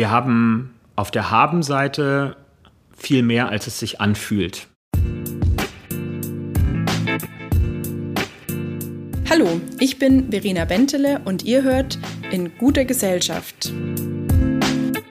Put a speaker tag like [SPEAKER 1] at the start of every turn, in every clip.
[SPEAKER 1] Wir haben auf der Haben-Seite viel mehr, als es sich anfühlt.
[SPEAKER 2] Hallo, ich bin Verena Bentele und ihr hört in guter Gesellschaft.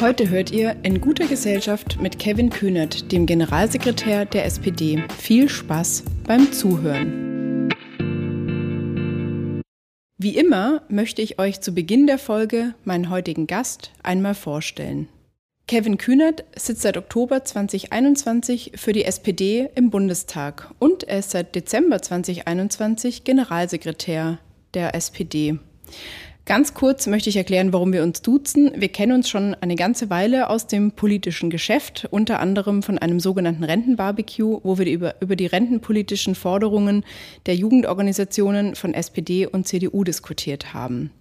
[SPEAKER 2] Heute hört ihr In guter Gesellschaft mit Kevin Kühnert, dem Generalsekretär der SPD. Viel Spaß beim Zuhören. Wie immer möchte ich euch zu Beginn der Folge meinen heutigen Gast einmal vorstellen. Kevin Kühnert sitzt seit Oktober 2021 für die SPD im Bundestag und er ist seit Dezember 2021 Generalsekretär der SPD. Ganz kurz möchte ich erklären, warum wir uns duzen. Wir kennen uns schon eine ganze Weile aus dem politischen Geschäft, unter anderem von einem sogenannten Rentenbarbecue, wo wir über, über die rentenpolitischen Forderungen der Jugendorganisationen von SPD und CDU diskutiert haben.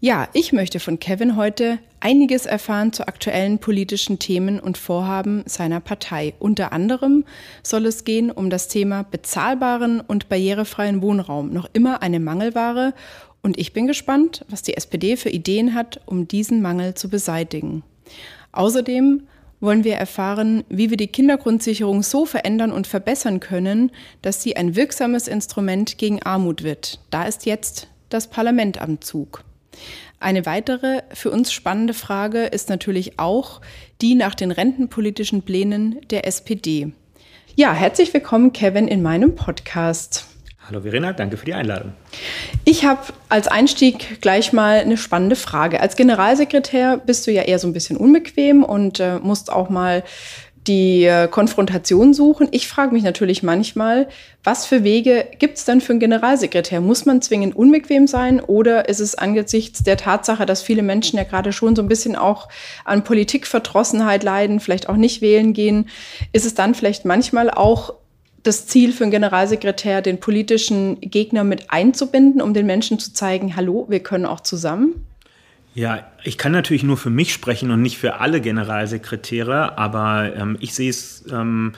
[SPEAKER 2] Ja, ich möchte von Kevin heute einiges erfahren zu aktuellen politischen Themen und Vorhaben seiner Partei. Unter anderem soll es gehen um das Thema bezahlbaren und barrierefreien Wohnraum, noch immer eine Mangelware und ich bin gespannt, was die SPD für Ideen hat, um diesen Mangel zu beseitigen. Außerdem wollen wir erfahren, wie wir die Kindergrundsicherung so verändern und verbessern können, dass sie ein wirksames Instrument gegen Armut wird. Da ist jetzt das Parlament am Zug. Eine weitere für uns spannende Frage ist natürlich auch die nach den rentenpolitischen Plänen der SPD. Ja, herzlich willkommen, Kevin, in meinem Podcast.
[SPEAKER 1] Hallo Verena, danke für die Einladung.
[SPEAKER 2] Ich habe als Einstieg gleich mal eine spannende Frage. Als Generalsekretär bist du ja eher so ein bisschen unbequem und äh, musst auch mal die äh, Konfrontation suchen. Ich frage mich natürlich manchmal, was für Wege gibt es denn für einen Generalsekretär? Muss man zwingend unbequem sein oder ist es angesichts der Tatsache, dass viele Menschen ja gerade schon so ein bisschen auch an Politikverdrossenheit leiden, vielleicht auch nicht wählen gehen, ist es dann vielleicht manchmal auch das Ziel für einen Generalsekretär, den politischen Gegner mit einzubinden, um den Menschen zu zeigen, hallo, wir können auch zusammen?
[SPEAKER 1] Ja, ich kann natürlich nur für mich sprechen und nicht für alle Generalsekretäre, aber ähm, ich sehe es ähm,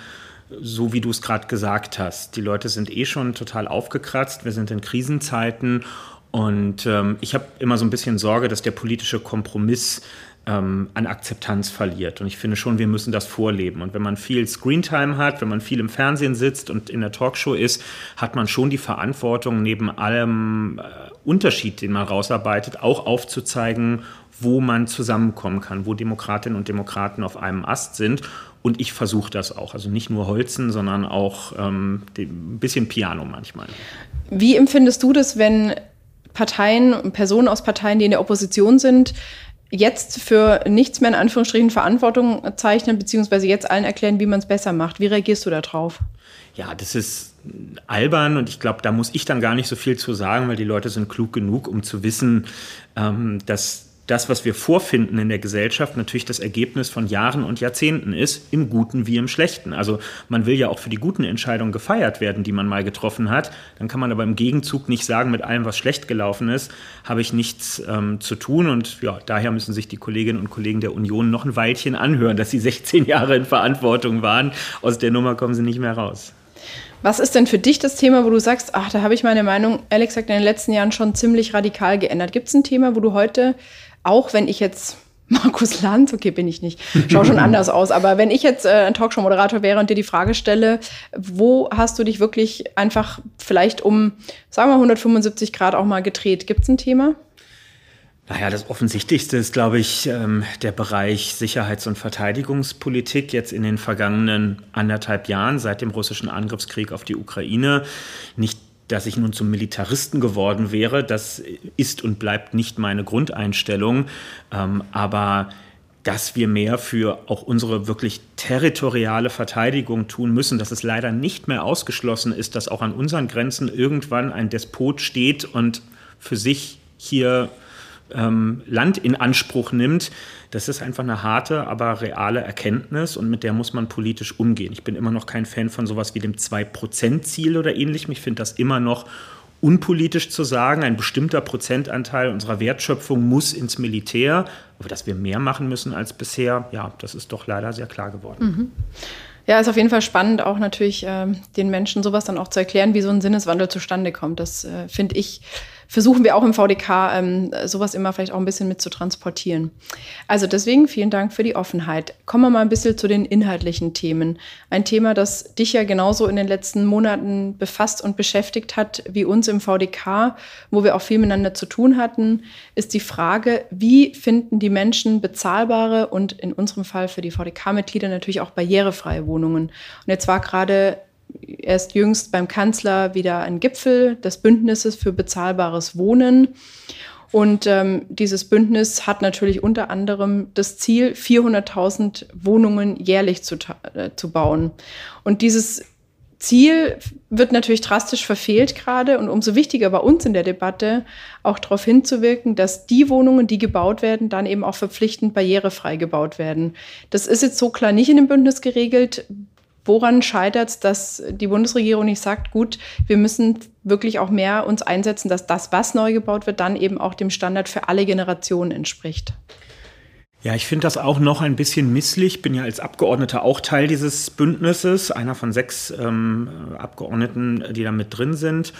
[SPEAKER 1] so, wie du es gerade gesagt hast. Die Leute sind eh schon total aufgekratzt, wir sind in Krisenzeiten und ähm, ich habe immer so ein bisschen Sorge, dass der politische Kompromiss ähm, an Akzeptanz verliert. Und ich finde schon, wir müssen das vorleben. Und wenn man viel Screentime hat, wenn man viel im Fernsehen sitzt und in der Talkshow ist, hat man schon die Verantwortung, neben allem äh, Unterschied, den man rausarbeitet, auch aufzuzeigen, wo man zusammenkommen kann, wo Demokratinnen und Demokraten auf einem Ast sind. Und ich versuche das auch. Also nicht nur Holzen, sondern auch ähm, ein bisschen Piano manchmal.
[SPEAKER 2] Wie empfindest du das, wenn Parteien, Personen aus Parteien, die in der Opposition sind, jetzt für nichts mehr in Anführungsstrichen Verantwortung zeichnen, beziehungsweise jetzt allen erklären, wie man es besser macht. Wie reagierst du darauf?
[SPEAKER 1] Ja, das ist albern und ich glaube, da muss ich dann gar nicht so viel zu sagen, weil die Leute sind klug genug, um zu wissen, ähm, dass das, was wir vorfinden in der Gesellschaft, natürlich das Ergebnis von Jahren und Jahrzehnten ist, im Guten wie im Schlechten. Also man will ja auch für die guten Entscheidungen gefeiert werden, die man mal getroffen hat. Dann kann man aber im Gegenzug nicht sagen, mit allem, was schlecht gelaufen ist, habe ich nichts ähm, zu tun. Und ja, daher müssen sich die Kolleginnen und Kollegen der Union noch ein Weilchen anhören, dass sie 16 Jahre in Verantwortung waren. Aus der Nummer kommen sie nicht mehr raus.
[SPEAKER 2] Was ist denn für dich das Thema, wo du sagst, ach, da habe ich meine Meinung, ehrlich gesagt, in den letzten Jahren schon ziemlich radikal geändert? Gibt es ein Thema, wo du heute auch wenn ich jetzt Markus Lanz, okay, bin ich nicht, schau schon anders aus, aber wenn ich jetzt äh, ein Talkshow-Moderator wäre und dir die Frage stelle, wo hast du dich wirklich einfach vielleicht um, sagen wir 175 Grad auch mal gedreht? Gibt es ein Thema?
[SPEAKER 1] Naja, das Offensichtlichste ist, glaube ich, ähm, der Bereich Sicherheits- und Verteidigungspolitik jetzt in den vergangenen anderthalb Jahren seit dem russischen Angriffskrieg auf die Ukraine. Nicht dass ich nun zum Militaristen geworden wäre. Das ist und bleibt nicht meine Grundeinstellung. Ähm, aber dass wir mehr für auch unsere wirklich territoriale Verteidigung tun müssen, dass es leider nicht mehr ausgeschlossen ist, dass auch an unseren Grenzen irgendwann ein Despot steht und für sich hier ähm, Land in Anspruch nimmt, das ist einfach eine harte, aber reale Erkenntnis und mit der muss man politisch umgehen. Ich bin immer noch kein Fan von sowas wie dem 2-Prozent-Ziel oder ähnlichem. Ich finde das immer noch unpolitisch zu sagen, ein bestimmter Prozentanteil unserer Wertschöpfung muss ins Militär, aber dass wir mehr machen müssen als bisher, ja, das ist doch leider sehr klar geworden. Mhm.
[SPEAKER 2] Ja, ist auf jeden Fall spannend, auch natürlich äh, den Menschen sowas dann auch zu erklären, wie so ein Sinneswandel zustande kommt. Das äh, finde ich versuchen wir auch im VDK ähm, sowas immer vielleicht auch ein bisschen mit zu transportieren. Also deswegen vielen Dank für die Offenheit. Kommen wir mal ein bisschen zu den inhaltlichen Themen. Ein Thema, das dich ja genauso in den letzten Monaten befasst und beschäftigt hat wie uns im VDK, wo wir auch viel miteinander zu tun hatten, ist die Frage, wie finden die Menschen bezahlbare und in unserem Fall für die VDK-Mitglieder natürlich auch barrierefreie Wohnungen. Und jetzt war gerade erst jüngst beim Kanzler wieder ein Gipfel des Bündnisses für bezahlbares Wohnen. Und ähm, dieses Bündnis hat natürlich unter anderem das Ziel, 400.000 Wohnungen jährlich zu, äh, zu bauen. Und dieses Ziel wird natürlich drastisch verfehlt gerade und umso wichtiger bei uns in der Debatte auch darauf hinzuwirken, dass die Wohnungen, die gebaut werden, dann eben auch verpflichtend barrierefrei gebaut werden. Das ist jetzt so klar nicht in dem Bündnis geregelt. Woran scheitert es, dass die Bundesregierung nicht sagt, gut, wir müssen wirklich auch mehr uns einsetzen, dass das, was neu gebaut wird, dann eben auch dem Standard für alle Generationen entspricht?
[SPEAKER 1] Ja, ich finde das auch noch ein bisschen misslich. Bin ja als Abgeordneter auch Teil dieses Bündnisses, einer von sechs ähm, Abgeordneten, die da mit drin sind.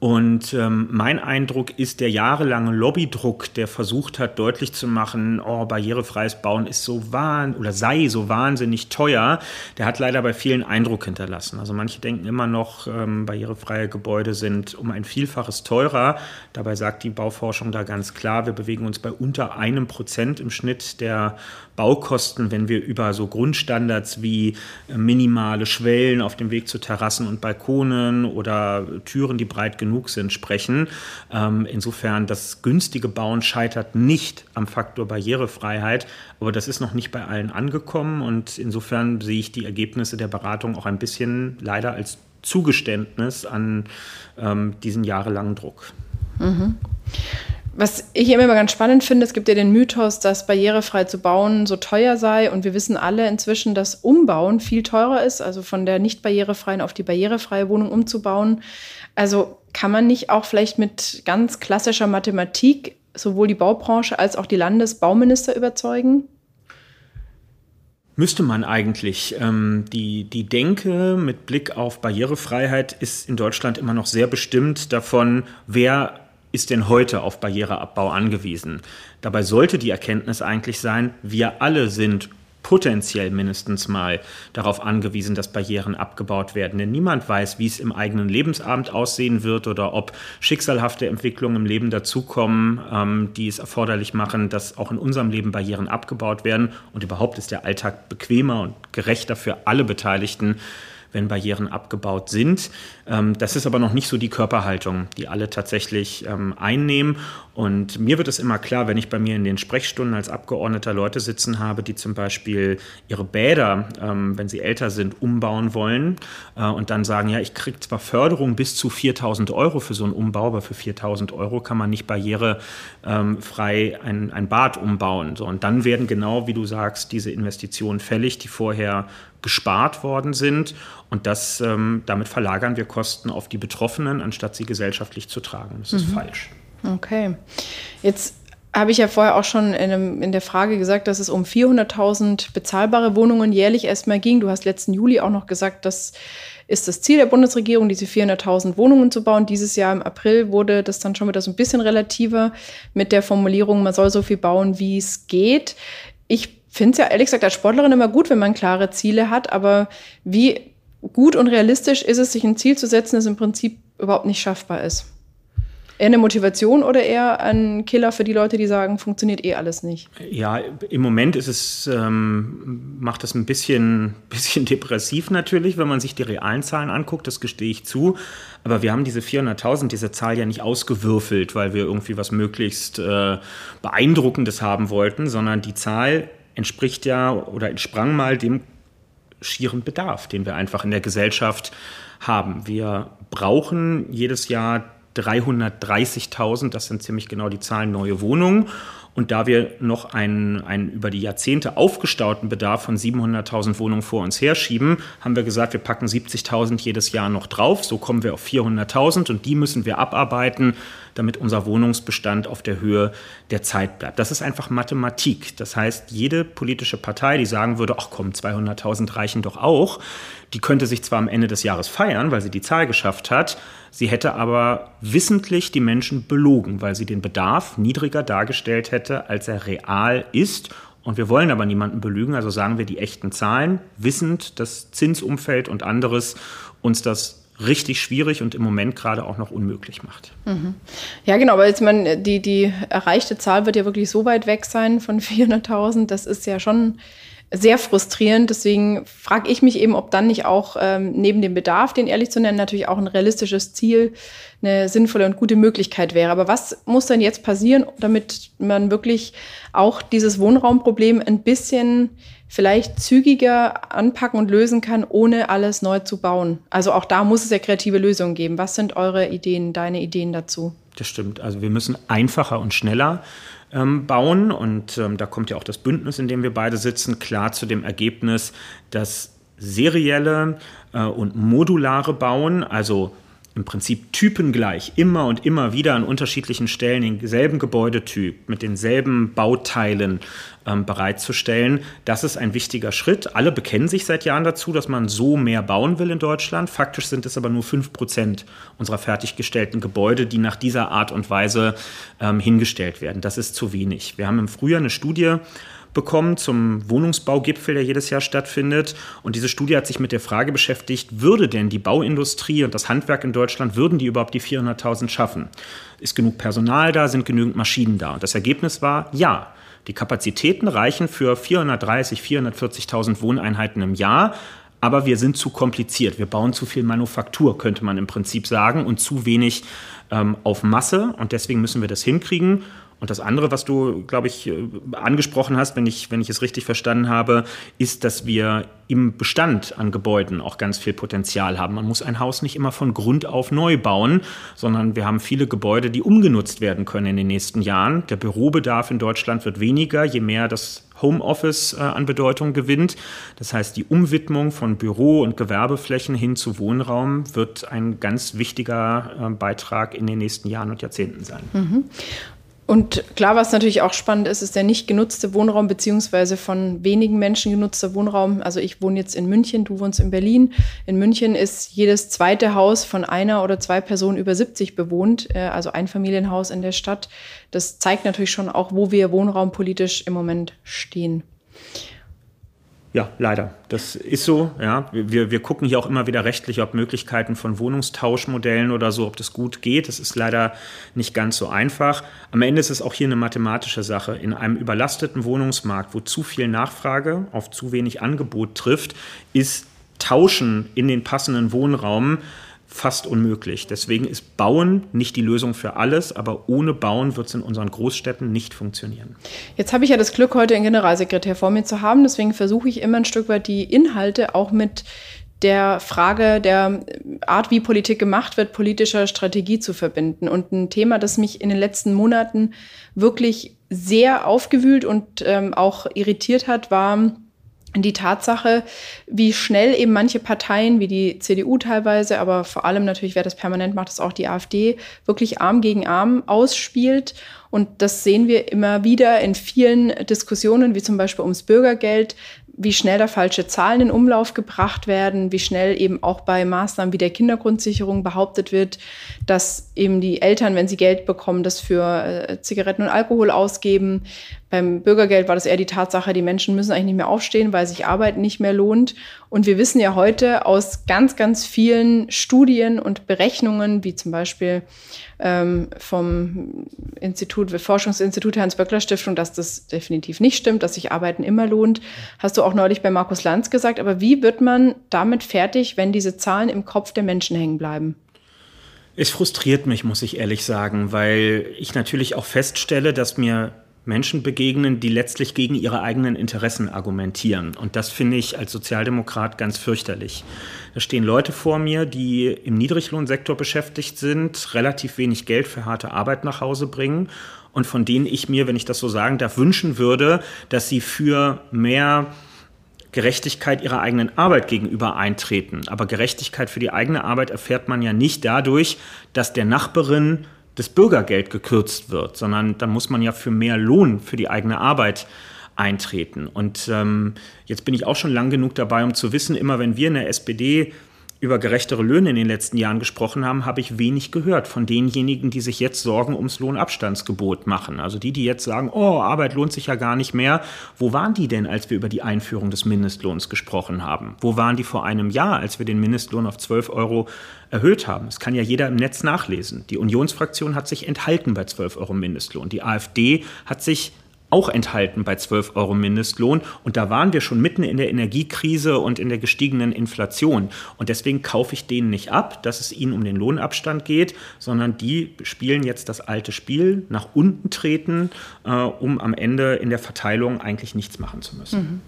[SPEAKER 1] Und ähm, mein Eindruck ist der jahrelange Lobbydruck, der versucht hat, deutlich zu machen, oh, barrierefreies Bauen ist so wahn oder sei so wahnsinnig teuer, der hat leider bei vielen Eindruck hinterlassen. Also manche denken immer noch, ähm, barrierefreie Gebäude sind um ein Vielfaches teurer. Dabei sagt die Bauforschung da ganz klar, wir bewegen uns bei unter einem Prozent im Schnitt der Baukosten, wenn wir über so Grundstandards wie äh, minimale Schwellen auf dem Weg zu Terrassen und Balkonen oder Türen, die breit genug sind, sprechen. Ähm, insofern, das günstige Bauen scheitert nicht am Faktor Barrierefreiheit, aber das ist noch nicht bei allen angekommen und insofern sehe ich die Ergebnisse der Beratung auch ein bisschen leider als Zugeständnis an ähm, diesen jahrelangen Druck. Mhm.
[SPEAKER 2] Was ich immer ganz spannend finde, es gibt ja den Mythos, dass barrierefrei zu bauen so teuer sei. Und wir wissen alle inzwischen, dass Umbauen viel teurer ist, also von der nicht barrierefreien auf die barrierefreie Wohnung umzubauen. Also kann man nicht auch vielleicht mit ganz klassischer Mathematik sowohl die Baubranche als auch die Landesbauminister überzeugen?
[SPEAKER 1] Müsste man eigentlich. Ähm, die, die Denke mit Blick auf Barrierefreiheit ist in Deutschland immer noch sehr bestimmt davon, wer ist denn heute auf Barriereabbau angewiesen? Dabei sollte die Erkenntnis eigentlich sein, wir alle sind potenziell mindestens mal darauf angewiesen, dass Barrieren abgebaut werden. Denn niemand weiß, wie es im eigenen Lebensabend aussehen wird oder ob schicksalhafte Entwicklungen im Leben dazukommen, ähm, die es erforderlich machen, dass auch in unserem Leben Barrieren abgebaut werden. Und überhaupt ist der Alltag bequemer und gerechter für alle Beteiligten, wenn Barrieren abgebaut sind. Ähm, das ist aber noch nicht so die Körperhaltung, die alle tatsächlich ähm, einnehmen. Und mir wird es immer klar, wenn ich bei mir in den Sprechstunden als Abgeordneter Leute sitzen habe, die zum Beispiel ihre Bäder, ähm, wenn sie älter sind, umbauen wollen äh, und dann sagen, ja, ich kriege zwar Förderung bis zu 4000 Euro für so einen Umbau, aber für 4000 Euro kann man nicht barrierefrei ein, ein Bad umbauen. So, und dann werden genau, wie du sagst, diese Investitionen fällig, die vorher gespart worden sind. Und das, damit verlagern wir Kosten auf die Betroffenen, anstatt sie gesellschaftlich zu tragen. Das ist mhm. falsch.
[SPEAKER 2] Okay. Jetzt habe ich ja vorher auch schon in, einem, in der Frage gesagt, dass es um 400.000 bezahlbare Wohnungen jährlich erstmal ging. Du hast letzten Juli auch noch gesagt, das ist das Ziel der Bundesregierung, diese 400.000 Wohnungen zu bauen. Dieses Jahr im April wurde das dann schon wieder so ein bisschen relativer mit der Formulierung, man soll so viel bauen, wie es geht. Ich finde es ja ehrlich gesagt als Sportlerin immer gut, wenn man klare Ziele hat, aber wie gut und realistisch ist es, sich ein Ziel zu setzen, das im Prinzip überhaupt nicht schaffbar ist? Eher eine Motivation oder eher ein Killer für die Leute, die sagen, funktioniert eh alles nicht?
[SPEAKER 1] Ja, im Moment ist es, ähm, macht das ein bisschen, bisschen depressiv natürlich, wenn man sich die realen Zahlen anguckt, das gestehe ich zu. Aber wir haben diese 400.000, diese Zahl ja nicht ausgewürfelt, weil wir irgendwie was möglichst äh, Beeindruckendes haben wollten, sondern die Zahl entspricht ja oder entsprang mal dem schieren Bedarf, den wir einfach in der Gesellschaft haben. Wir brauchen jedes Jahr 330.000, das sind ziemlich genau die Zahlen, neue Wohnungen. Und da wir noch einen, einen über die Jahrzehnte aufgestauten Bedarf von 700.000 Wohnungen vor uns herschieben, haben wir gesagt, wir packen 70.000 jedes Jahr noch drauf. So kommen wir auf 400.000 und die müssen wir abarbeiten, damit unser Wohnungsbestand auf der Höhe der Zeit bleibt. Das ist einfach Mathematik. Das heißt, jede politische Partei, die sagen würde, ach komm, 200.000 reichen doch auch, die könnte sich zwar am Ende des Jahres feiern, weil sie die Zahl geschafft hat, sie hätte aber wissentlich die Menschen belogen, weil sie den Bedarf niedriger dargestellt hätte, als er real ist. Und wir wollen aber niemanden belügen, also sagen wir die echten Zahlen, wissend, dass Zinsumfeld und anderes uns das richtig schwierig und im Moment gerade auch noch unmöglich macht.
[SPEAKER 2] Mhm. Ja, genau, aber jetzt man, die, die erreichte Zahl wird ja wirklich so weit weg sein von 400.000. Das ist ja schon sehr frustrierend. Deswegen frage ich mich eben, ob dann nicht auch ähm, neben dem Bedarf, den ehrlich zu nennen, natürlich auch ein realistisches Ziel eine sinnvolle und gute Möglichkeit wäre. Aber was muss denn jetzt passieren, damit man wirklich auch dieses Wohnraumproblem ein bisschen vielleicht zügiger anpacken und lösen kann, ohne alles neu zu bauen? Also auch da muss es ja kreative Lösungen geben. Was sind eure Ideen, deine Ideen dazu?
[SPEAKER 1] Das stimmt. Also wir müssen einfacher und schneller ähm, bauen. Und ähm, da kommt ja auch das Bündnis, in dem wir beide sitzen, klar zu dem Ergebnis, dass serielle äh, und modulare Bauen, also im Prinzip typengleich immer und immer wieder an unterschiedlichen Stellen denselben Gebäudetyp mit denselben Bauteilen ähm, bereitzustellen. Das ist ein wichtiger Schritt. Alle bekennen sich seit Jahren dazu, dass man so mehr bauen will in Deutschland. Faktisch sind es aber nur fünf Prozent unserer fertiggestellten Gebäude, die nach dieser Art und Weise ähm, hingestellt werden. Das ist zu wenig. Wir haben im Frühjahr eine Studie bekommen zum Wohnungsbaugipfel, der jedes Jahr stattfindet. Und diese Studie hat sich mit der Frage beschäftigt, würde denn die Bauindustrie und das Handwerk in Deutschland, würden die überhaupt die 400.000 schaffen? Ist genug Personal da, sind genügend Maschinen da? Und das Ergebnis war ja. Die Kapazitäten reichen für 430, 440.000 Wohneinheiten im Jahr. Aber wir sind zu kompliziert. Wir bauen zu viel Manufaktur, könnte man im Prinzip sagen, und zu wenig ähm, auf Masse. Und deswegen müssen wir das hinkriegen. Und das andere, was du, glaube ich, äh, angesprochen hast, wenn ich, wenn ich es richtig verstanden habe, ist, dass wir im Bestand an Gebäuden auch ganz viel Potenzial haben. Man muss ein Haus nicht immer von Grund auf neu bauen, sondern wir haben viele Gebäude, die umgenutzt werden können in den nächsten Jahren. Der Bürobedarf in Deutschland wird weniger, je mehr das Homeoffice äh, an Bedeutung gewinnt. Das heißt, die Umwidmung von Büro- und Gewerbeflächen hin zu Wohnraum wird ein ganz wichtiger äh, Beitrag in den nächsten Jahren und Jahrzehnten sein. Mhm.
[SPEAKER 2] Und klar, was natürlich auch spannend ist, ist der nicht genutzte Wohnraum beziehungsweise von wenigen Menschen genutzter Wohnraum. Also ich wohne jetzt in München, du wohnst in Berlin. In München ist jedes zweite Haus von einer oder zwei Personen über 70 bewohnt, äh, also ein Familienhaus in der Stadt. Das zeigt natürlich schon auch, wo wir wohnraumpolitisch im Moment stehen.
[SPEAKER 1] Ja, leider. Das ist so. Ja. Wir, wir gucken hier auch immer wieder rechtlich, ob Möglichkeiten von Wohnungstauschmodellen oder so, ob das gut geht. Das ist leider nicht ganz so einfach. Am Ende ist es auch hier eine mathematische Sache. In einem überlasteten Wohnungsmarkt, wo zu viel Nachfrage auf zu wenig Angebot trifft, ist Tauschen in den passenden Wohnraum fast unmöglich. Deswegen ist Bauen nicht die Lösung für alles, aber ohne Bauen wird es in unseren Großstädten nicht funktionieren.
[SPEAKER 2] Jetzt habe ich ja das Glück, heute einen Generalsekretär vor mir zu haben. Deswegen versuche ich immer ein Stück weit die Inhalte auch mit der Frage der Art, wie Politik gemacht wird, politischer Strategie zu verbinden. Und ein Thema, das mich in den letzten Monaten wirklich sehr aufgewühlt und ähm, auch irritiert hat, war die Tatsache, wie schnell eben manche Parteien, wie die CDU teilweise, aber vor allem natürlich, wer das permanent macht, ist auch die AfD, wirklich Arm gegen Arm ausspielt. Und das sehen wir immer wieder in vielen Diskussionen, wie zum Beispiel ums Bürgergeld, wie schnell da falsche Zahlen in Umlauf gebracht werden, wie schnell eben auch bei Maßnahmen wie der Kindergrundsicherung behauptet wird, dass eben die Eltern, wenn sie Geld bekommen, das für äh, Zigaretten und Alkohol ausgeben. Beim Bürgergeld war das eher die Tatsache, die Menschen müssen eigentlich nicht mehr aufstehen, weil sich Arbeit nicht mehr lohnt. Und wir wissen ja heute aus ganz, ganz vielen Studien und Berechnungen, wie zum Beispiel ähm, vom Institut, Forschungsinstitut Hans-Böckler-Stiftung, dass das definitiv nicht stimmt, dass sich Arbeiten immer lohnt. Hast du auch neulich bei Markus Lanz gesagt. Aber wie wird man damit fertig, wenn diese Zahlen im Kopf der Menschen hängen bleiben?
[SPEAKER 1] Es frustriert mich, muss ich ehrlich sagen, weil ich natürlich auch feststelle, dass mir Menschen begegnen, die letztlich gegen ihre eigenen Interessen argumentieren. Und das finde ich als Sozialdemokrat ganz fürchterlich. Da stehen Leute vor mir, die im Niedriglohnsektor beschäftigt sind, relativ wenig Geld für harte Arbeit nach Hause bringen und von denen ich mir, wenn ich das so sagen darf, wünschen würde, dass sie für mehr Gerechtigkeit ihrer eigenen Arbeit gegenüber eintreten. Aber Gerechtigkeit für die eigene Arbeit erfährt man ja nicht dadurch, dass der Nachbarin das Bürgergeld gekürzt wird, sondern dann muss man ja für mehr Lohn für die eigene Arbeit eintreten. Und ähm, jetzt bin ich auch schon lang genug dabei, um zu wissen, immer wenn wir in der SPD über gerechtere Löhne in den letzten Jahren gesprochen haben, habe ich wenig gehört von denjenigen, die sich jetzt Sorgen ums Lohnabstandsgebot machen. Also die, die jetzt sagen, oh, Arbeit lohnt sich ja gar nicht mehr. Wo waren die denn, als wir über die Einführung des Mindestlohns gesprochen haben? Wo waren die vor einem Jahr, als wir den Mindestlohn auf 12 Euro erhöht haben? Das kann ja jeder im Netz nachlesen. Die Unionsfraktion hat sich enthalten bei 12 Euro Mindestlohn. Die AfD hat sich auch enthalten bei 12 Euro Mindestlohn. Und da waren wir schon mitten in der Energiekrise und in der gestiegenen Inflation. Und deswegen kaufe ich denen nicht ab, dass es ihnen um den Lohnabstand geht, sondern die spielen jetzt das alte Spiel, nach unten treten, äh, um am Ende in der Verteilung eigentlich nichts machen zu müssen. Mhm.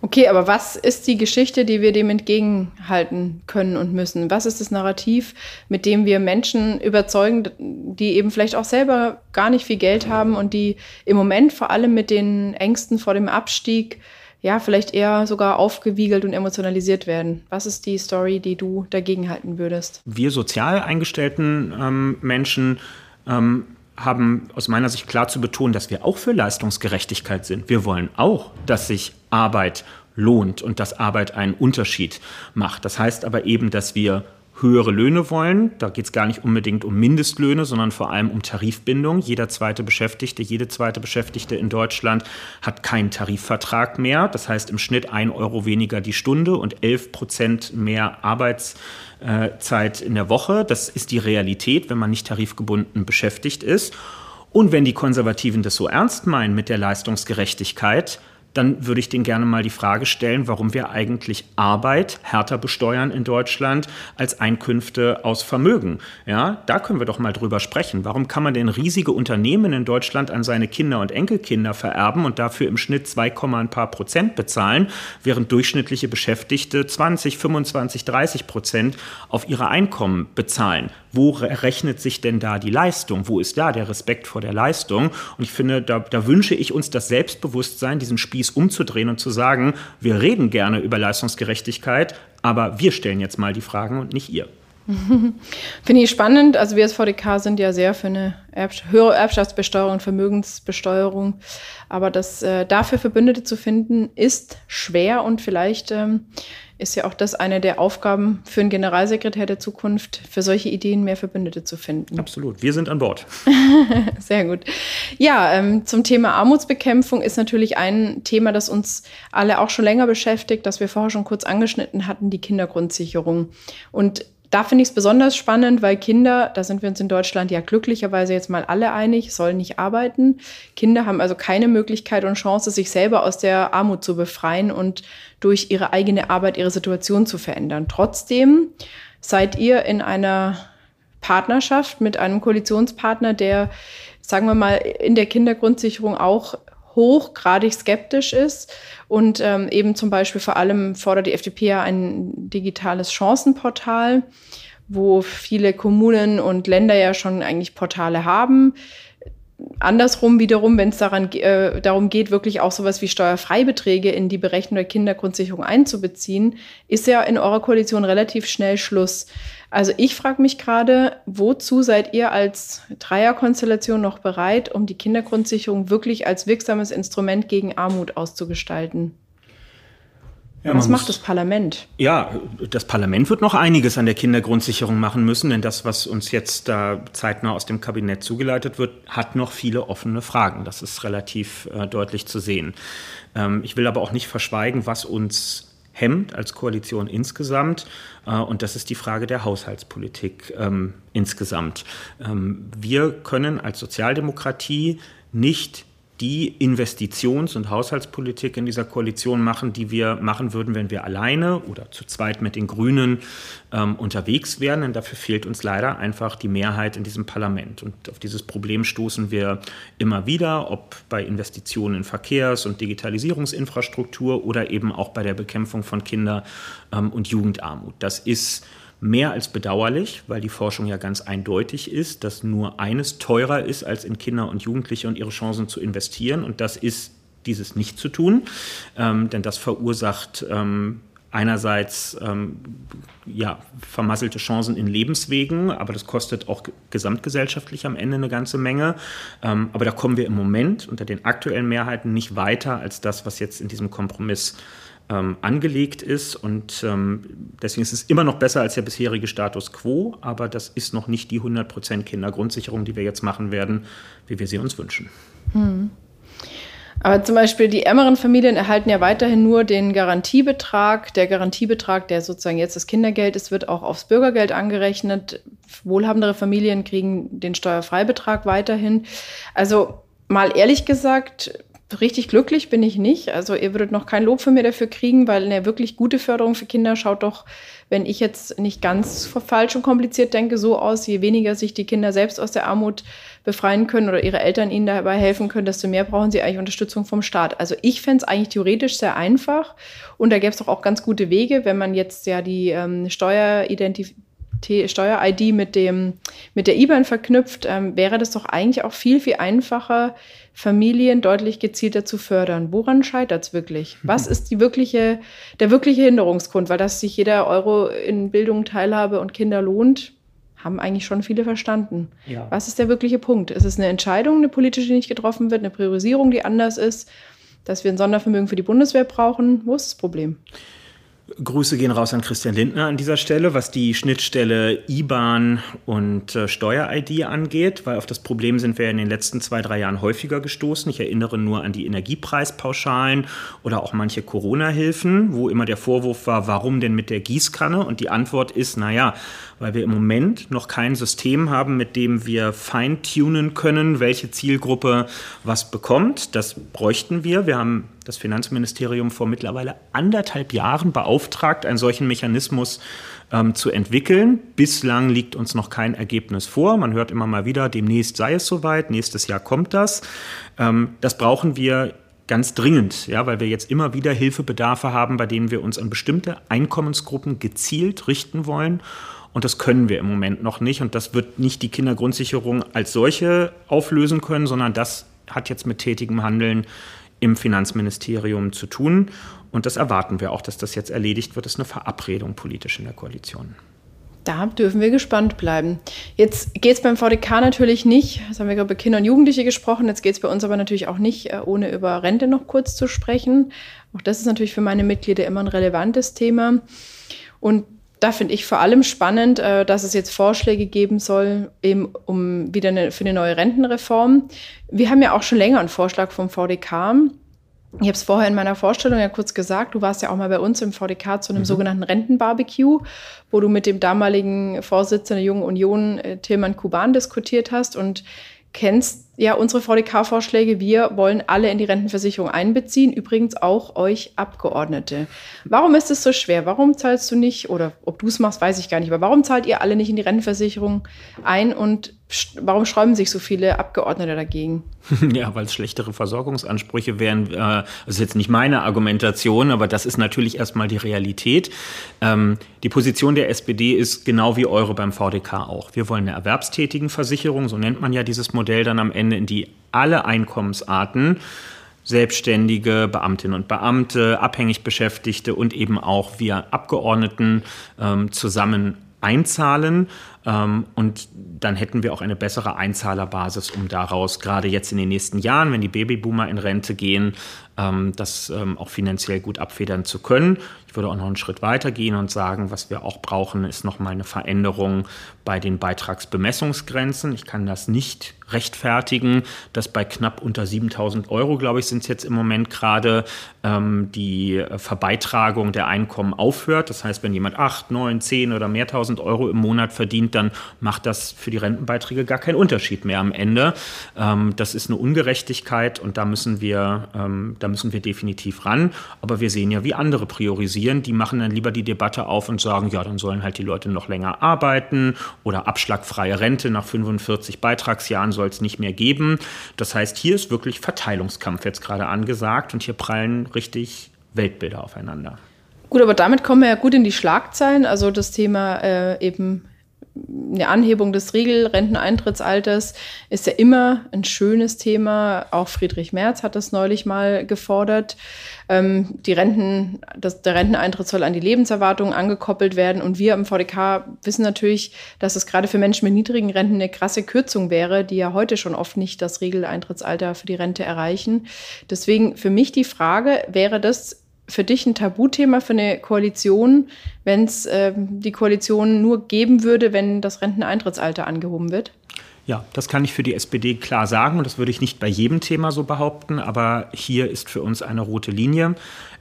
[SPEAKER 2] Okay, aber was ist die Geschichte, die wir dem entgegenhalten können und müssen? Was ist das Narrativ, mit dem wir Menschen überzeugen, die eben vielleicht auch selber gar nicht viel Geld haben und die im Moment vor allem mit den Ängsten vor dem Abstieg ja, vielleicht eher sogar aufgewiegelt und emotionalisiert werden. Was ist die Story, die du dagegen halten würdest?
[SPEAKER 1] Wir sozial eingestellten ähm, Menschen ähm, haben aus meiner Sicht klar zu betonen, dass wir auch für Leistungsgerechtigkeit sind. Wir wollen auch, dass sich Arbeit lohnt und dass Arbeit einen Unterschied macht. Das heißt aber eben, dass wir höhere Löhne wollen. Da geht es gar nicht unbedingt um Mindestlöhne, sondern vor allem um Tarifbindung. Jeder zweite Beschäftigte, jede zweite Beschäftigte in Deutschland hat keinen Tarifvertrag mehr. Das heißt im Schnitt ein Euro weniger die Stunde und 11 Prozent mehr Arbeitszeit in der Woche. Das ist die Realität, wenn man nicht tarifgebunden beschäftigt ist. Und wenn die Konservativen das so ernst meinen mit der Leistungsgerechtigkeit, dann würde ich denen gerne mal die Frage stellen, warum wir eigentlich Arbeit härter besteuern in Deutschland als Einkünfte aus Vermögen. Ja, da können wir doch mal drüber sprechen. Warum kann man denn riesige Unternehmen in Deutschland an seine Kinder und Enkelkinder vererben und dafür im Schnitt 2, ein paar Prozent bezahlen, während durchschnittliche Beschäftigte 20, 25, 30 Prozent auf ihre Einkommen bezahlen? Wo rechnet sich denn da die Leistung? Wo ist da der Respekt vor der Leistung? Und ich finde, da, da wünsche ich uns das Selbstbewusstsein, diesen Spieß Spieß umzudrehen und zu sagen, wir reden gerne über Leistungsgerechtigkeit, aber wir stellen jetzt mal die Fragen und nicht ihr.
[SPEAKER 2] Finde ich spannend. Also wir als VDK sind ja sehr für eine Erb höhere Erbschaftsbesteuerung Vermögensbesteuerung. Aber das äh, dafür Verbündete zu finden, ist schwer und vielleicht ähm, ist ja auch das eine der Aufgaben für einen Generalsekretär der Zukunft, für solche Ideen mehr Verbündete zu finden.
[SPEAKER 1] Absolut, wir sind an Bord.
[SPEAKER 2] Sehr gut. Ja, ähm, zum Thema Armutsbekämpfung ist natürlich ein Thema, das uns alle auch schon länger beschäftigt, das wir vorher schon kurz angeschnitten hatten, die Kindergrundsicherung. Und da finde ich es besonders spannend, weil Kinder, da sind wir uns in Deutschland ja glücklicherweise jetzt mal alle einig, sollen nicht arbeiten. Kinder haben also keine Möglichkeit und Chance, sich selber aus der Armut zu befreien und durch ihre eigene Arbeit ihre Situation zu verändern. Trotzdem seid ihr in einer Partnerschaft mit einem Koalitionspartner, der, sagen wir mal, in der Kindergrundsicherung auch hochgradig skeptisch ist und ähm, eben zum Beispiel vor allem fordert die FDP ja ein digitales Chancenportal, wo viele Kommunen und Länder ja schon eigentlich Portale haben. Andersrum wiederum, wenn es daran, äh, darum geht, wirklich auch sowas wie Steuerfreibeträge in die Berechnung der Kindergrundsicherung einzubeziehen, ist ja in eurer Koalition relativ schnell Schluss. Also ich frage mich gerade, wozu seid ihr als Dreierkonstellation noch bereit, um die Kindergrundsicherung wirklich als wirksames Instrument gegen Armut auszugestalten? Ja, Was macht das Parlament?
[SPEAKER 1] Ja, das Parlament wird noch einiges an der Kindergrundsicherung machen müssen, denn das, was uns jetzt da zeitnah aus dem Kabinett zugeleitet wird, hat noch viele offene Fragen. Das ist relativ äh, deutlich zu sehen. Ähm, ich will aber auch nicht verschweigen, was uns hemmt als Koalition insgesamt. Äh, und das ist die Frage der Haushaltspolitik ähm, insgesamt. Ähm, wir können als Sozialdemokratie nicht die Investitions- und Haushaltspolitik in dieser Koalition machen, die wir machen würden, wenn wir alleine oder zu zweit mit den Grünen ähm, unterwegs wären. Denn dafür fehlt uns leider einfach die Mehrheit in diesem Parlament. Und auf dieses Problem stoßen wir immer wieder, ob bei Investitionen in Verkehrs- und Digitalisierungsinfrastruktur oder eben auch bei der Bekämpfung von Kinder- ähm, und Jugendarmut. Das ist mehr als bedauerlich, weil die Forschung ja ganz eindeutig ist, dass nur eines teurer ist, als in Kinder und Jugendliche und ihre Chancen zu investieren. Und das ist dieses nicht zu tun, ähm, denn das verursacht ähm, einerseits ähm, ja, vermasselte Chancen in Lebenswegen, aber das kostet auch gesamtgesellschaftlich am Ende eine ganze Menge. Ähm, aber da kommen wir im Moment unter den aktuellen Mehrheiten nicht weiter als das, was jetzt in diesem Kompromiss äh, ähm, angelegt ist. Und ähm, deswegen ist es immer noch besser als der bisherige Status quo, aber das ist noch nicht die 100% Kindergrundsicherung, die wir jetzt machen werden, wie wir sie uns wünschen. Hm.
[SPEAKER 2] Aber zum Beispiel die ärmeren Familien erhalten ja weiterhin nur den Garantiebetrag. Der Garantiebetrag, der sozusagen jetzt das Kindergeld ist, wird auch aufs Bürgergeld angerechnet. Wohlhabendere Familien kriegen den Steuerfreibetrag weiterhin. Also mal ehrlich gesagt, richtig glücklich bin ich nicht. Also ihr würdet noch kein Lob von mir dafür kriegen, weil eine wirklich gute Förderung für Kinder schaut doch, wenn ich jetzt nicht ganz falsch und kompliziert denke, so aus, je weniger sich die Kinder selbst aus der Armut befreien können oder ihre Eltern ihnen dabei helfen können, desto mehr brauchen sie eigentlich Unterstützung vom Staat. Also ich fände es eigentlich theoretisch sehr einfach und da gäbe es doch auch ganz gute Wege, wenn man jetzt ja die ähm, Steueridentität Steuer-ID mit, dem, mit der IBAN verknüpft, ähm, wäre das doch eigentlich auch viel, viel einfacher, Familien deutlich gezielter zu fördern. Woran scheitert es wirklich? Was ist die wirkliche, der wirkliche Hinderungsgrund? Weil dass sich jeder Euro in Bildung, Teilhabe und Kinder lohnt, haben eigentlich schon viele verstanden. Ja. Was ist der wirkliche Punkt? Ist es eine Entscheidung, eine politische, die nicht getroffen wird, eine Priorisierung, die anders ist, dass wir ein Sondervermögen für die Bundeswehr brauchen? Wo ist das Problem?
[SPEAKER 1] Grüße gehen raus an Christian Lindner an dieser Stelle, was die Schnittstelle IBAN und äh, Steuer-ID angeht, weil auf das Problem sind wir in den letzten zwei, drei Jahren häufiger gestoßen. Ich erinnere nur an die Energiepreispauschalen oder auch manche Corona-Hilfen, wo immer der Vorwurf war, warum denn mit der Gießkanne? Und die Antwort ist, naja, weil wir im Moment noch kein System haben, mit dem wir feintunen können, welche Zielgruppe was bekommt. Das bräuchten wir. Wir haben das Finanzministerium vor mittlerweile anderthalb Jahren beauftragt, einen solchen Mechanismus ähm, zu entwickeln. Bislang liegt uns noch kein Ergebnis vor. Man hört immer mal wieder, demnächst sei es soweit, nächstes Jahr kommt das. Ähm, das brauchen wir ganz dringend, ja, weil wir jetzt immer wieder Hilfebedarfe haben, bei denen wir uns an bestimmte Einkommensgruppen gezielt richten wollen. Und das können wir im Moment noch nicht. Und das wird nicht die Kindergrundsicherung als solche auflösen können, sondern das hat jetzt mit tätigem Handeln im Finanzministerium zu tun. Und das erwarten wir auch, dass das jetzt erledigt wird. Das ist eine Verabredung politisch in der Koalition.
[SPEAKER 2] Da dürfen wir gespannt bleiben. Jetzt geht es beim VDK natürlich nicht, das haben wir gerade über Kinder und Jugendliche gesprochen, jetzt geht es bei uns aber natürlich auch nicht, äh, ohne über Rente noch kurz zu sprechen. Auch das ist natürlich für meine Mitglieder immer ein relevantes Thema. Und da finde ich vor allem spannend, äh, dass es jetzt Vorschläge geben soll, eben um wieder eine, für eine neue Rentenreform. Wir haben ja auch schon länger einen Vorschlag vom VDK. Ich habe es vorher in meiner Vorstellung ja kurz gesagt, du warst ja auch mal bei uns im VDK zu einem mhm. sogenannten Rentenbarbecue, wo du mit dem damaligen Vorsitzenden der Jungen Union, äh, Tilman Kuban, diskutiert hast und kennst ja unsere VDK-Vorschläge. Wir wollen alle in die Rentenversicherung einbeziehen, übrigens auch euch Abgeordnete. Warum ist es so schwer? Warum zahlst du nicht, oder ob du es machst, weiß ich gar nicht, aber warum zahlt ihr alle nicht in die Rentenversicherung ein und warum schräumen sich so viele Abgeordnete dagegen?
[SPEAKER 1] Ja, weil es schlechtere Versorgungsansprüche wären. Äh, das ist jetzt nicht meine Argumentation, aber das ist natürlich erstmal die Realität. Ähm, die Position der SPD ist genau wie eure beim VDK auch. Wir wollen eine erwerbstätigen Versicherung, so nennt man ja dieses Modell dann am Ende Ende, in die alle Einkommensarten Selbstständige, Beamtinnen und Beamte, abhängig Beschäftigte und eben auch wir Abgeordneten ähm, zusammen einzahlen. Ähm, und dann hätten wir auch eine bessere Einzahlerbasis, um daraus gerade jetzt in den nächsten Jahren, wenn die Babyboomer in Rente gehen, ähm, das ähm, auch finanziell gut abfedern zu können. Ich würde auch noch einen Schritt weiter gehen und sagen, was wir auch brauchen, ist nochmal eine Veränderung bei den Beitragsbemessungsgrenzen. Ich kann das nicht rechtfertigen, dass bei knapp unter 7000 Euro, glaube ich, sind es jetzt im Moment gerade, ähm, die Verbeitragung der Einkommen aufhört. Das heißt, wenn jemand 8, 9, 10 oder mehr tausend Euro im Monat verdient, dann macht das für die Rentenbeiträge gar keinen Unterschied mehr am Ende. Ähm, das ist eine Ungerechtigkeit und da müssen wir, ähm, da müssen wir definitiv ran. Aber wir sehen ja, wie andere priorisieren. Die machen dann lieber die Debatte auf und sagen, ja, dann sollen halt die Leute noch länger arbeiten oder abschlagfreie Rente nach 45 Beitragsjahren soll es nicht mehr geben. Das heißt, hier ist wirklich Verteilungskampf jetzt gerade angesagt und hier prallen richtig Weltbilder aufeinander.
[SPEAKER 2] Gut, aber damit kommen wir ja gut in die Schlagzeilen. Also das Thema äh, eben eine Anhebung des Regelrenteneintrittsalters ist ja immer ein schönes Thema. Auch Friedrich Merz hat das neulich mal gefordert. Ähm, die Renten, das, der Renteneintritt soll an die Lebenserwartung angekoppelt werden. Und wir im VDK wissen natürlich, dass es gerade für Menschen mit niedrigen Renten eine krasse Kürzung wäre, die ja heute schon oft nicht das Regeleintrittsalter für die Rente erreichen. Deswegen für mich die Frage, wäre das für dich ein Tabuthema für eine Koalition, wenn es äh, die Koalition nur geben würde, wenn das Renteneintrittsalter angehoben wird?
[SPEAKER 1] Ja, das kann ich für die SPD klar sagen und das würde ich nicht bei jedem Thema so behaupten, aber hier ist für uns eine rote Linie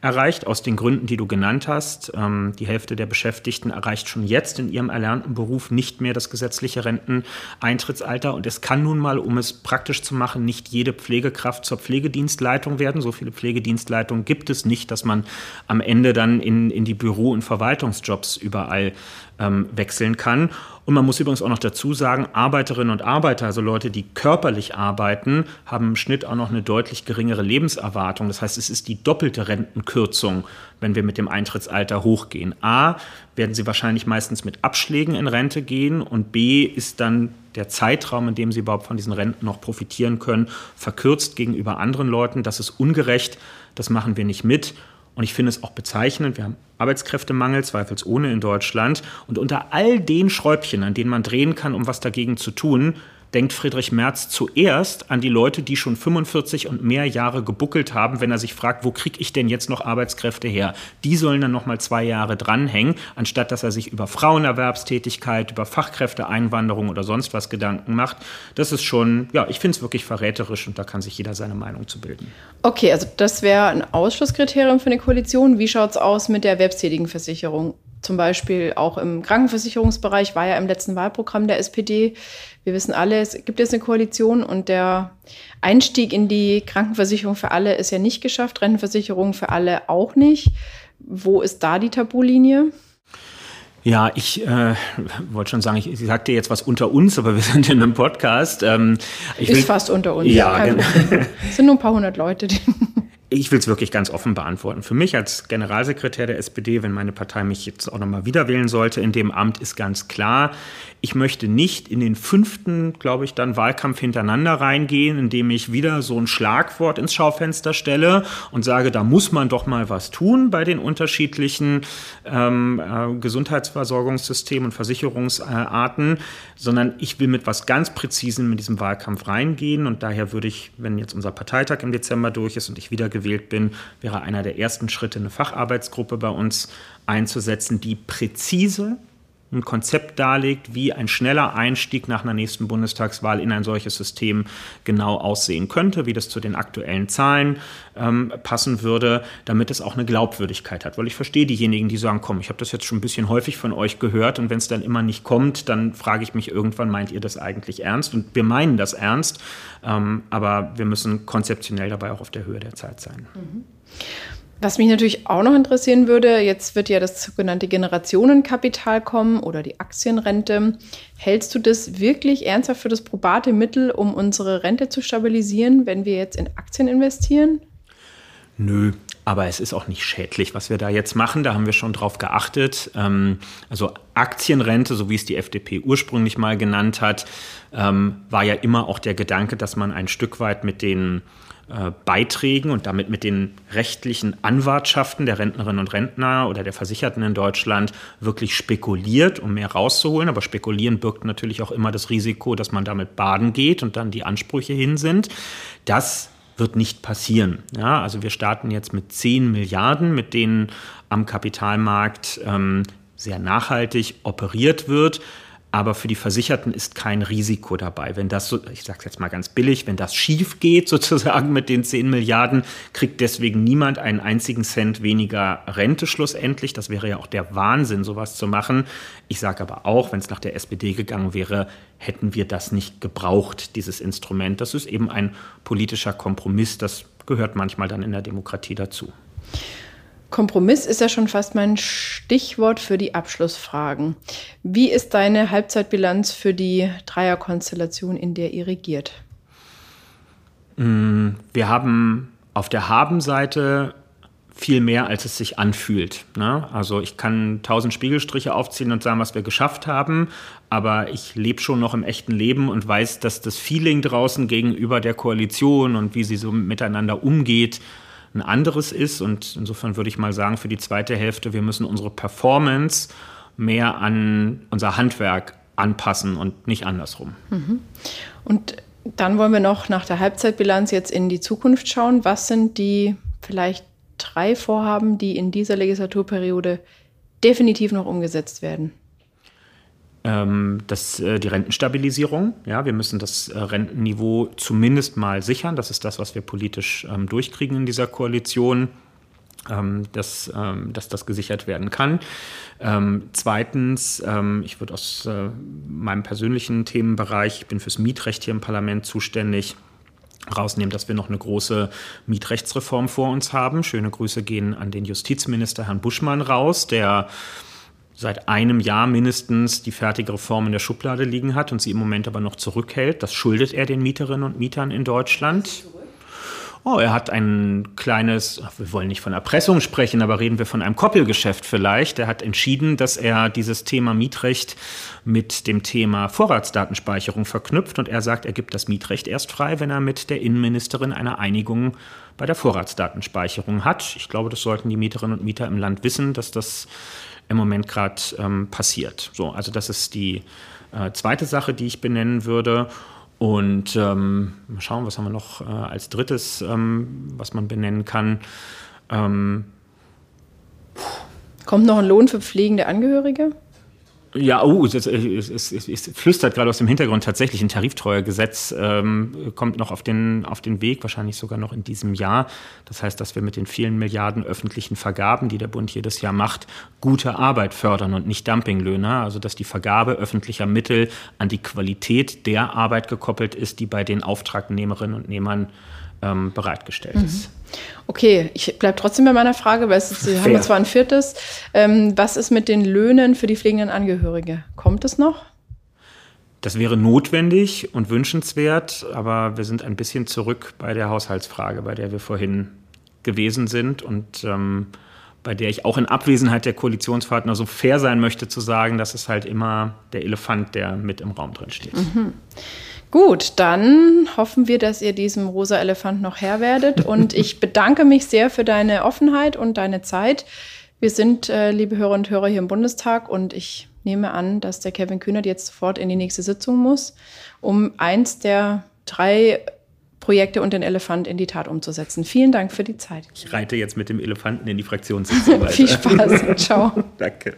[SPEAKER 1] erreicht, aus den Gründen, die du genannt hast. Ähm, die Hälfte der Beschäftigten erreicht schon jetzt in ihrem erlernten Beruf nicht mehr das gesetzliche Renteneintrittsalter. Und es kann nun mal, um es praktisch zu machen, nicht jede Pflegekraft zur Pflegedienstleitung werden. So viele Pflegedienstleitungen gibt es nicht, dass man am Ende dann in, in die Büro- und Verwaltungsjobs überall ähm, wechseln kann. Und man muss übrigens auch noch dazu sagen, Arbeiterinnen und Arbeiter, also Leute, die körperlich arbeiten, haben im Schnitt auch noch eine deutlich geringere Lebenserwartung. Das heißt, es ist die doppelte Rentenkürzung Kürzung, wenn wir mit dem Eintrittsalter hochgehen. A, werden sie wahrscheinlich meistens mit Abschlägen in Rente gehen und B ist dann der Zeitraum, in dem sie überhaupt von diesen Renten noch profitieren können, verkürzt gegenüber anderen Leuten. Das ist ungerecht, das machen wir nicht mit. Und ich finde es auch bezeichnend, wir haben Arbeitskräftemangel, zweifelsohne in Deutschland. Und unter all den Schräubchen, an denen man drehen kann, um was dagegen zu tun, denkt Friedrich Merz zuerst an die Leute, die schon 45 und mehr Jahre gebuckelt haben, wenn er sich fragt, wo kriege ich denn jetzt noch Arbeitskräfte her? Die sollen dann noch mal zwei Jahre dranhängen, anstatt dass er sich über Frauenerwerbstätigkeit, über Fachkräfteeinwanderung oder sonst was Gedanken macht. Das ist schon, ja, ich finde es wirklich verräterisch und da kann sich jeder seine Meinung zu bilden.
[SPEAKER 2] Okay, also das wäre ein Ausschlusskriterium für eine Koalition. Wie schaut es aus mit der Erwerbstätigenversicherung? zum Beispiel auch im Krankenversicherungsbereich, war ja im letzten Wahlprogramm der SPD. Wir wissen alle, es gibt jetzt eine Koalition und der Einstieg in die Krankenversicherung für alle ist ja nicht geschafft, Rentenversicherung für alle auch nicht. Wo ist da die Tabulinie?
[SPEAKER 1] Ja, ich äh, wollte schon sagen, ich, ich sagte jetzt was unter uns, aber wir sind in einem Podcast.
[SPEAKER 2] Ähm, ist will, fast unter uns.
[SPEAKER 1] Ja, genau.
[SPEAKER 2] Es sind nur ein paar hundert Leute.
[SPEAKER 1] Ich will es wirklich ganz offen beantworten. Für mich als Generalsekretär der SPD, wenn meine Partei mich jetzt auch nochmal wieder wählen sollte in dem Amt, ist ganz klar, ich möchte nicht in den fünften, glaube ich, dann Wahlkampf hintereinander reingehen, indem ich wieder so ein Schlagwort ins Schaufenster stelle und sage, da muss man doch mal was tun bei den unterschiedlichen ähm, äh, Gesundheitsversorgungssystemen und Versicherungsarten, sondern ich will mit was ganz Präzisen in diesem Wahlkampf reingehen und daher würde ich, wenn jetzt unser Parteitag im Dezember durch ist und ich wieder gewählt bin, wäre einer der ersten Schritte eine Facharbeitsgruppe bei uns einzusetzen, die präzise ein Konzept darlegt, wie ein schneller Einstieg nach einer nächsten Bundestagswahl in ein solches System genau aussehen könnte, wie das zu den aktuellen Zahlen ähm, passen würde, damit es auch eine Glaubwürdigkeit hat. Weil ich verstehe diejenigen, die sagen, komm, ich habe das jetzt schon ein bisschen häufig von euch gehört und wenn es dann immer nicht kommt, dann frage ich mich irgendwann, meint ihr das eigentlich ernst? Und wir meinen das ernst, ähm, aber wir müssen konzeptionell dabei auch auf der Höhe der Zeit sein. Mhm.
[SPEAKER 2] Was mich natürlich auch noch interessieren würde, jetzt wird ja das sogenannte Generationenkapital kommen oder die Aktienrente. Hältst du das wirklich ernsthaft für das probate Mittel, um unsere Rente zu stabilisieren, wenn wir jetzt in Aktien investieren?
[SPEAKER 1] Nö, aber es ist auch nicht schädlich, was wir da jetzt machen. Da haben wir schon drauf geachtet. Ähm, also Aktienrente, so wie es die FDP ursprünglich mal genannt hat, ähm, war ja immer auch der Gedanke, dass man ein Stück weit mit den äh, Beiträgen und damit mit den rechtlichen Anwartschaften der Rentnerinnen und Rentner oder der Versicherten in Deutschland wirklich spekuliert, um mehr rauszuholen. Aber spekulieren birgt natürlich auch immer das Risiko, dass man damit baden geht und dann die Ansprüche hin sind. Das wird nicht passieren. Ja, also wir starten jetzt mit 10 Milliarden, mit denen am Kapitalmarkt ähm, sehr nachhaltig operiert wird aber für die Versicherten ist kein Risiko dabei. Wenn das, so, ich sage es jetzt mal ganz billig, wenn das schief geht sozusagen mit den 10 Milliarden, kriegt deswegen niemand einen einzigen Cent weniger Rente schlussendlich. Das wäre ja auch der Wahnsinn, sowas zu machen. Ich sage aber auch, wenn es nach der SPD gegangen wäre, hätten wir das nicht gebraucht, dieses Instrument. Das ist eben ein politischer Kompromiss. Das gehört manchmal dann in der Demokratie dazu.
[SPEAKER 2] Kompromiss ist ja schon fast mein Stichwort für die Abschlussfragen. Wie ist deine Halbzeitbilanz für die Dreierkonstellation, in der ihr regiert?
[SPEAKER 1] Mm, wir haben auf der Habenseite viel mehr, als es sich anfühlt. Ne? Also ich kann tausend Spiegelstriche aufziehen und sagen, was wir geschafft haben, aber ich lebe schon noch im echten Leben und weiß, dass das Feeling draußen gegenüber der Koalition und wie sie so miteinander umgeht, ein anderes ist. Und insofern würde ich mal sagen, für die zweite Hälfte, wir müssen unsere Performance mehr an unser Handwerk anpassen und nicht andersrum. Mhm.
[SPEAKER 2] Und dann wollen wir noch nach der Halbzeitbilanz jetzt in die Zukunft schauen. Was sind die vielleicht drei Vorhaben, die in dieser Legislaturperiode definitiv noch umgesetzt werden?
[SPEAKER 1] Ähm, das, äh, die Rentenstabilisierung. Ja, wir müssen das äh, Rentenniveau zumindest mal sichern. Das ist das, was wir politisch ähm, durchkriegen in dieser Koalition. Ähm, dass, ähm, dass das gesichert werden kann. Ähm, zweitens, ich würde aus äh, meinem persönlichen Themenbereich, ich bin fürs Mietrecht hier im Parlament zuständig, rausnehmen, dass wir noch eine große Mietrechtsreform vor uns haben. Schöne Grüße gehen an den Justizminister Herrn Buschmann raus, der seit einem Jahr mindestens die fertige Reform in der Schublade liegen hat und sie im Moment aber noch zurückhält. Das schuldet er den Mieterinnen und Mietern in Deutschland. Oh, er hat ein kleines, wir wollen nicht von Erpressung sprechen, aber reden wir von einem Koppelgeschäft vielleicht. Er hat entschieden, dass er dieses Thema Mietrecht mit dem Thema Vorratsdatenspeicherung verknüpft und er sagt, er gibt das Mietrecht erst frei, wenn er mit der Innenministerin eine Einigung bei der Vorratsdatenspeicherung hat. Ich glaube, das sollten die Mieterinnen und Mieter im Land wissen, dass das im Moment gerade ähm, passiert. So, also das ist die äh, zweite Sache, die ich benennen würde. Und ähm, mal schauen, was haben wir noch äh, als drittes, ähm, was man benennen kann. Ähm,
[SPEAKER 2] Kommt noch ein Lohn für pflegende Angehörige?
[SPEAKER 1] Ja, oh, es, es, es, es, flüstert gerade aus dem Hintergrund tatsächlich ein Tariftreuegesetz ähm, kommt noch auf den, auf den Weg, wahrscheinlich sogar noch in diesem Jahr. Das heißt, dass wir mit den vielen Milliarden öffentlichen Vergaben, die der Bund jedes Jahr macht, gute Arbeit fördern und nicht Dumpinglöhne. Also dass die Vergabe öffentlicher Mittel an die Qualität der Arbeit gekoppelt ist, die bei den Auftragnehmerinnen und Nehmern ähm, bereitgestellt mhm. ist.
[SPEAKER 2] Okay, ich bleibe trotzdem bei meiner Frage, weil es ist, Sie haben wir zwar ein viertes. Ähm, was ist mit den Löhnen für die pflegenden Angehörige? Kommt es noch?
[SPEAKER 1] Das wäre notwendig und wünschenswert, aber wir sind ein bisschen zurück bei der Haushaltsfrage, bei der wir vorhin gewesen sind und ähm, bei der ich auch in Abwesenheit der Koalitionspartner so fair sein möchte zu sagen, dass es halt immer der Elefant, der mit im Raum drin steht. Mhm.
[SPEAKER 2] Gut, dann hoffen wir, dass ihr diesem rosa Elefant noch Herr werdet. Und ich bedanke mich sehr für deine Offenheit und deine Zeit. Wir sind, äh, liebe Hörer und Hörer, hier im Bundestag und ich nehme an, dass der Kevin Kühnert jetzt sofort in die nächste Sitzung muss, um eins der drei Projekte und den Elefant in die Tat umzusetzen. Vielen Dank für die Zeit.
[SPEAKER 1] Ich reite jetzt mit dem Elefanten in die Fraktionssitzung
[SPEAKER 2] Viel Spaß. Ciao.
[SPEAKER 1] Danke.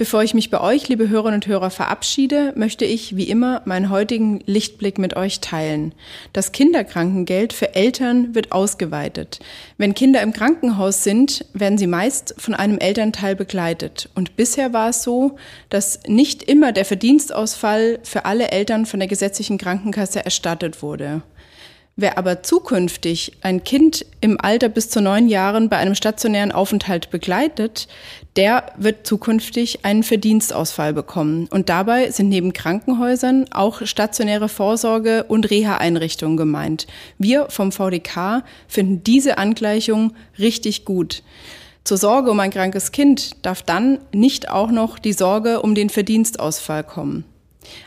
[SPEAKER 2] Bevor ich mich bei euch, liebe Hörerinnen und Hörer, verabschiede, möchte ich wie immer meinen heutigen Lichtblick mit euch teilen. Das Kinderkrankengeld für Eltern wird ausgeweitet. Wenn Kinder im Krankenhaus sind, werden sie meist von einem Elternteil begleitet. Und bisher war es so, dass nicht immer der Verdienstausfall für alle Eltern von der gesetzlichen Krankenkasse erstattet wurde. Wer aber zukünftig ein Kind im Alter bis zu neun Jahren bei einem stationären Aufenthalt begleitet, der wird zukünftig einen Verdienstausfall bekommen. Und dabei sind neben Krankenhäusern auch stationäre Vorsorge- und Reha-Einrichtungen gemeint. Wir vom VDK finden diese Angleichung richtig gut. Zur Sorge um ein krankes Kind darf dann nicht auch noch die Sorge um den Verdienstausfall kommen.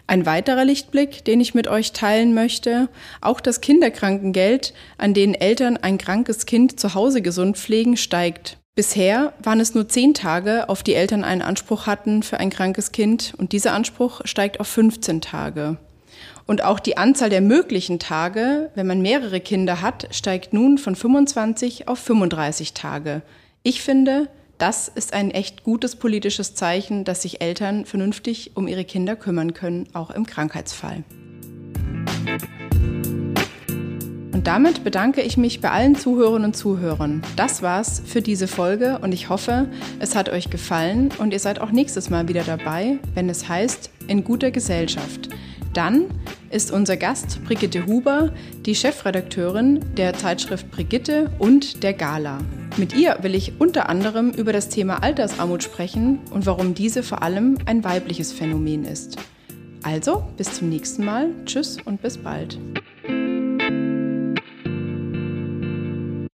[SPEAKER 2] Ein weiterer Lichtblick, den ich mit euch teilen möchte, auch das Kinderkrankengeld, an denen Eltern ein krankes Kind zu Hause gesund pflegen, steigt. Bisher waren es nur zehn Tage, auf die Eltern einen Anspruch hatten für ein krankes Kind und dieser Anspruch steigt auf 15 Tage. Und auch die Anzahl der möglichen Tage, wenn man mehrere Kinder hat, steigt nun von 25 auf 35 Tage. Ich finde, das ist ein echt gutes politisches Zeichen, dass sich Eltern vernünftig um ihre Kinder kümmern können, auch im Krankheitsfall. Und damit bedanke ich mich bei allen Zuhörerinnen und Zuhörern. Das war's für diese Folge und ich hoffe, es hat euch gefallen und ihr seid auch nächstes Mal wieder dabei, wenn es heißt In guter Gesellschaft. Dann ist unser Gast Brigitte Huber, die Chefredakteurin der Zeitschrift Brigitte und der Gala. Mit ihr will ich unter anderem über das Thema Altersarmut sprechen und warum diese vor allem ein weibliches Phänomen ist. Also, bis zum nächsten Mal. Tschüss und bis bald.